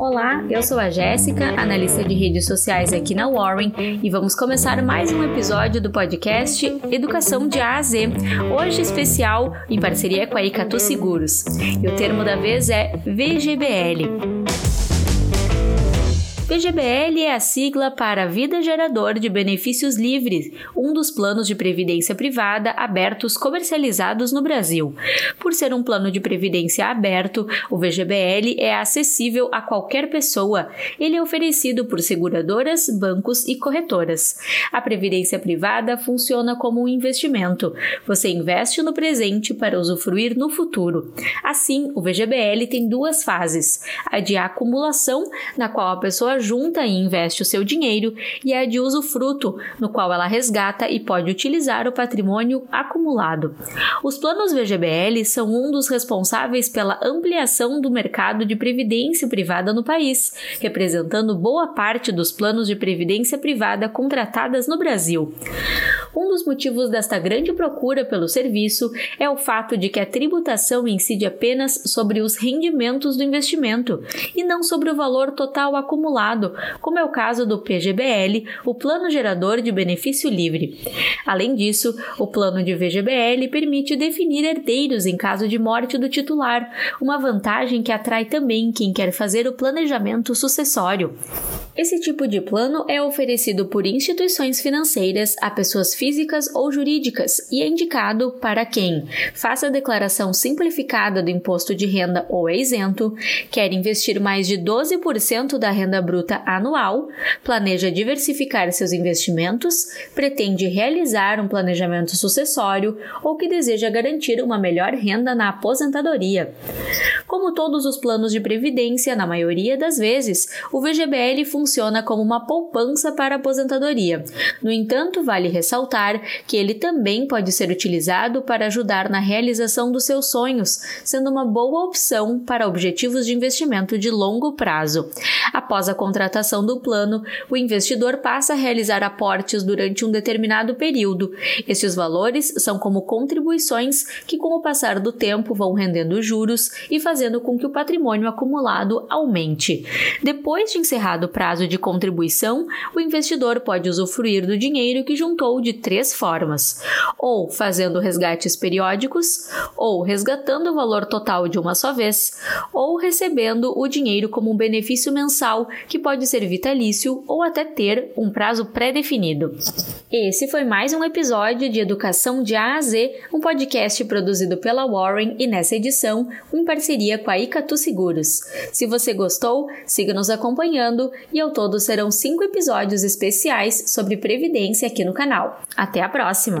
Olá, eu sou a Jéssica, analista de redes sociais aqui na Warren, e vamos começar mais um episódio do podcast Educação de A a Z, hoje especial em parceria com a Icatu Seguros. E o termo da vez é VGBL. PGBL é a sigla para Vida Gerador de Benefícios Livres, um dos planos de previdência privada abertos comercializados no Brasil. Por ser um plano de previdência aberto, o VGBL é acessível a qualquer pessoa. Ele é oferecido por seguradoras, bancos e corretoras. A previdência privada funciona como um investimento. Você investe no presente para usufruir no futuro. Assim, o VGBL tem duas fases: a de acumulação, na qual a pessoa junta e investe o seu dinheiro, e a de usufruto, no qual ela resgata e pode utilizar o patrimônio acumulado. Os planos VGBL são um dos responsáveis pela ampliação do mercado de previdência privada no país, representando boa parte dos planos de previdência privada contratadas no Brasil. Um dos motivos desta grande procura pelo serviço é o fato de que a tributação incide apenas sobre os rendimentos do investimento e não sobre o valor total acumulado, como é o caso do PGBL, o Plano Gerador de Benefício Livre. Além disso, o plano de VGBL permite definir herdeiros em caso de morte do titular, uma vantagem que atrai também quem quer fazer o planejamento sucessório. Esse tipo de plano é oferecido por instituições financeiras a pessoas físicas ou jurídicas e é indicado para quem faça a declaração simplificada do imposto de renda ou é isento, quer investir mais de 12% da renda bruta anual, planeja diversificar seus investimentos, pretende realizar um planejamento sucessório ou que deseja garantir uma melhor renda na aposentadoria. Como todos os planos de previdência, na maioria das vezes, o VGBL funciona como uma poupança para a aposentadoria. No entanto, vale ressaltar que ele também pode ser utilizado para ajudar na realização dos seus sonhos, sendo uma boa opção para objetivos de investimento de longo prazo. Após a contratação do plano, o investidor passa a realizar aportes durante um determinado período. Estes valores são como contribuições que, com o passar do tempo, vão rendendo juros e fazendo fazendo com que o patrimônio acumulado aumente. Depois de encerrado o prazo de contribuição, o investidor pode usufruir do dinheiro que juntou de três formas: ou fazendo resgates periódicos, ou resgatando o valor total de uma só vez, ou recebendo o dinheiro como um benefício mensal que pode ser vitalício ou até ter um prazo pré-definido. Esse foi mais um episódio de Educação de A a Z, um podcast produzido pela Warren e nessa edição, em parceria parceria com a Icatu Seguros. Se você gostou, siga nos acompanhando e ao todo serão cinco episódios especiais sobre previdência aqui no canal. Até a próxima!